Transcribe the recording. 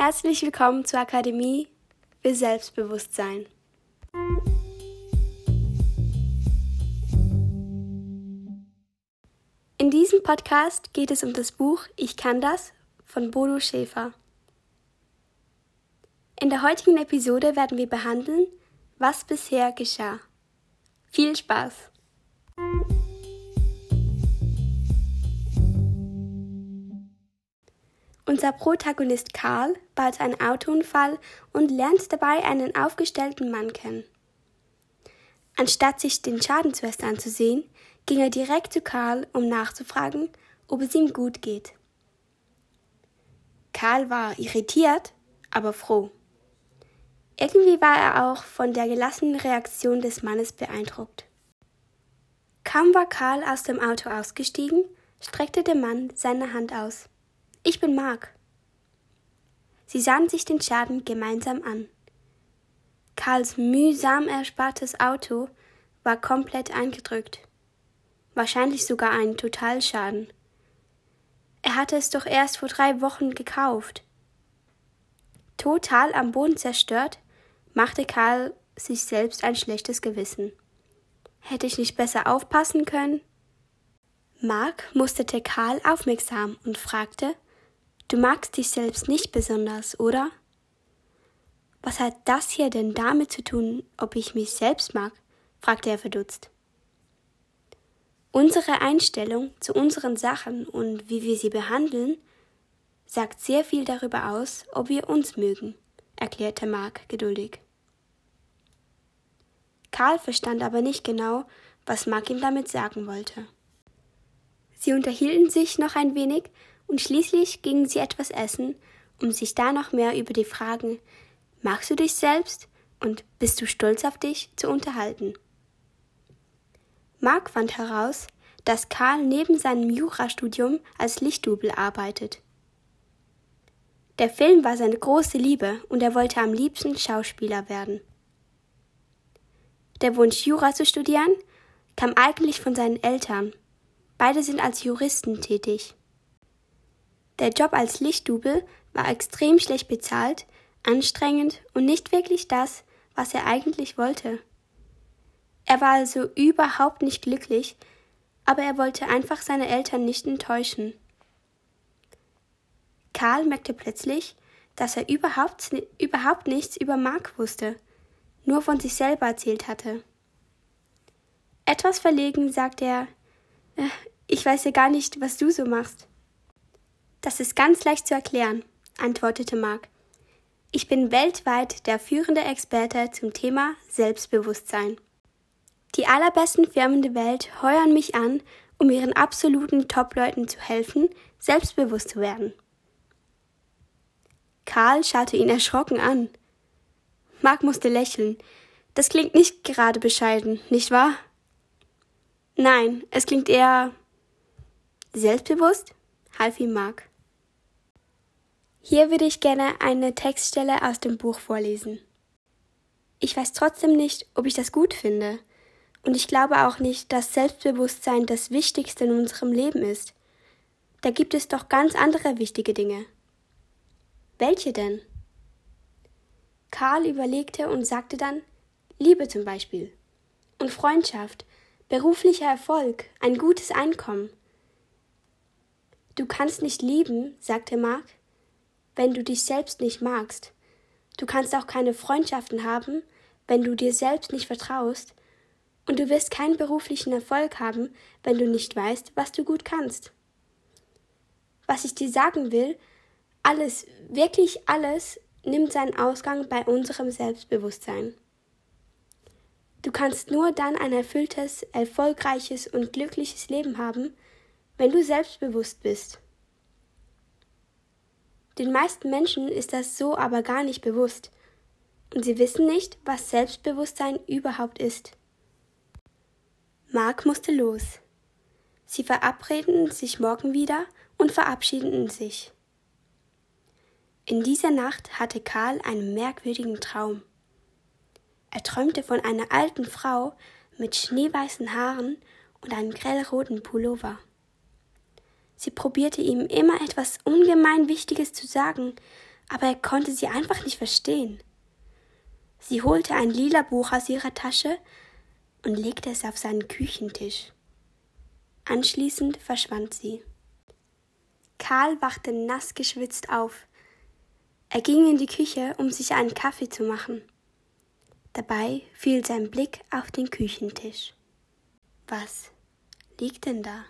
Herzlich willkommen zur Akademie für Selbstbewusstsein. In diesem Podcast geht es um das Buch Ich kann das von Bodo Schäfer. In der heutigen Episode werden wir behandeln, was bisher geschah. Viel Spaß! Unser Protagonist Karl baut einen Autounfall und lernt dabei einen aufgestellten Mann kennen. Anstatt sich den Schaden zuerst anzusehen, ging er direkt zu Karl, um nachzufragen, ob es ihm gut geht. Karl war irritiert, aber froh. Irgendwie war er auch von der gelassenen Reaktion des Mannes beeindruckt. Kaum war Karl aus dem Auto ausgestiegen, streckte der Mann seine Hand aus. Ich bin Mark. Sie sahen sich den Schaden gemeinsam an. Karls mühsam erspartes Auto war komplett eingedrückt. Wahrscheinlich sogar ein Totalschaden. Er hatte es doch erst vor drei Wochen gekauft. Total am Boden zerstört, machte Karl sich selbst ein schlechtes Gewissen. Hätte ich nicht besser aufpassen können? Mark musterte Karl aufmerksam und fragte, Du magst dich selbst nicht besonders, oder? Was hat das hier denn damit zu tun, ob ich mich selbst mag? fragte er verdutzt. Unsere Einstellung zu unseren Sachen und wie wir sie behandeln, sagt sehr viel darüber aus, ob wir uns mögen, erklärte Mark geduldig. Karl verstand aber nicht genau, was Mark ihm damit sagen wollte. Sie unterhielten sich noch ein wenig und schließlich gingen sie etwas essen, um sich da noch mehr über die Fragen Magst du dich selbst und bist du stolz auf dich zu unterhalten. Mark fand heraus, dass Karl neben seinem Jurastudium als Lichtdubel arbeitet. Der Film war seine große Liebe und er wollte am liebsten Schauspieler werden. Der Wunsch, Jura zu studieren, kam eigentlich von seinen Eltern. Beide sind als Juristen tätig. Der Job als Lichtdubel war extrem schlecht bezahlt, anstrengend und nicht wirklich das, was er eigentlich wollte. Er war also überhaupt nicht glücklich, aber er wollte einfach seine Eltern nicht enttäuschen. Karl merkte plötzlich, dass er überhaupt, überhaupt nichts über Mark wusste, nur von sich selber erzählt hatte. Etwas verlegen sagte er, äh, ich weiß ja gar nicht, was du so machst. Das ist ganz leicht zu erklären, antwortete Mark. Ich bin weltweit der führende Experte zum Thema Selbstbewusstsein. Die allerbesten Firmen der Welt heuern mich an, um ihren absoluten Top-Leuten zu helfen, selbstbewusst zu werden. Karl schaute ihn erschrocken an. Mark musste lächeln. Das klingt nicht gerade bescheiden, nicht wahr? Nein, es klingt eher selbstbewusst, half ihm Mark. Hier würde ich gerne eine Textstelle aus dem Buch vorlesen. Ich weiß trotzdem nicht, ob ich das gut finde. Und ich glaube auch nicht, dass Selbstbewusstsein das Wichtigste in unserem Leben ist. Da gibt es doch ganz andere wichtige Dinge. Welche denn? Karl überlegte und sagte dann Liebe zum Beispiel. Und Freundschaft, beruflicher Erfolg, ein gutes Einkommen. Du kannst nicht lieben, sagte Mark, wenn du dich selbst nicht magst. Du kannst auch keine Freundschaften haben, wenn du dir selbst nicht vertraust. Und du wirst keinen beruflichen Erfolg haben, wenn du nicht weißt, was du gut kannst. Was ich dir sagen will, alles, wirklich alles nimmt seinen Ausgang bei unserem Selbstbewusstsein. Du kannst nur dann ein erfülltes, erfolgreiches und glückliches Leben haben, wenn du selbstbewusst bist. Den meisten Menschen ist das so aber gar nicht bewusst. Und sie wissen nicht, was Selbstbewusstsein überhaupt ist. Mark musste los. Sie verabredeten sich morgen wieder und verabschiedeten sich. In dieser Nacht hatte Karl einen merkwürdigen Traum. Er träumte von einer alten Frau mit schneeweißen Haaren und einem grellroten Pullover. Sie probierte ihm immer etwas ungemein Wichtiges zu sagen, aber er konnte sie einfach nicht verstehen. Sie holte ein lila Buch aus ihrer Tasche und legte es auf seinen Küchentisch. Anschließend verschwand sie. Karl wachte nass geschwitzt auf. Er ging in die Küche, um sich einen Kaffee zu machen. Dabei fiel sein Blick auf den Küchentisch. Was liegt denn da?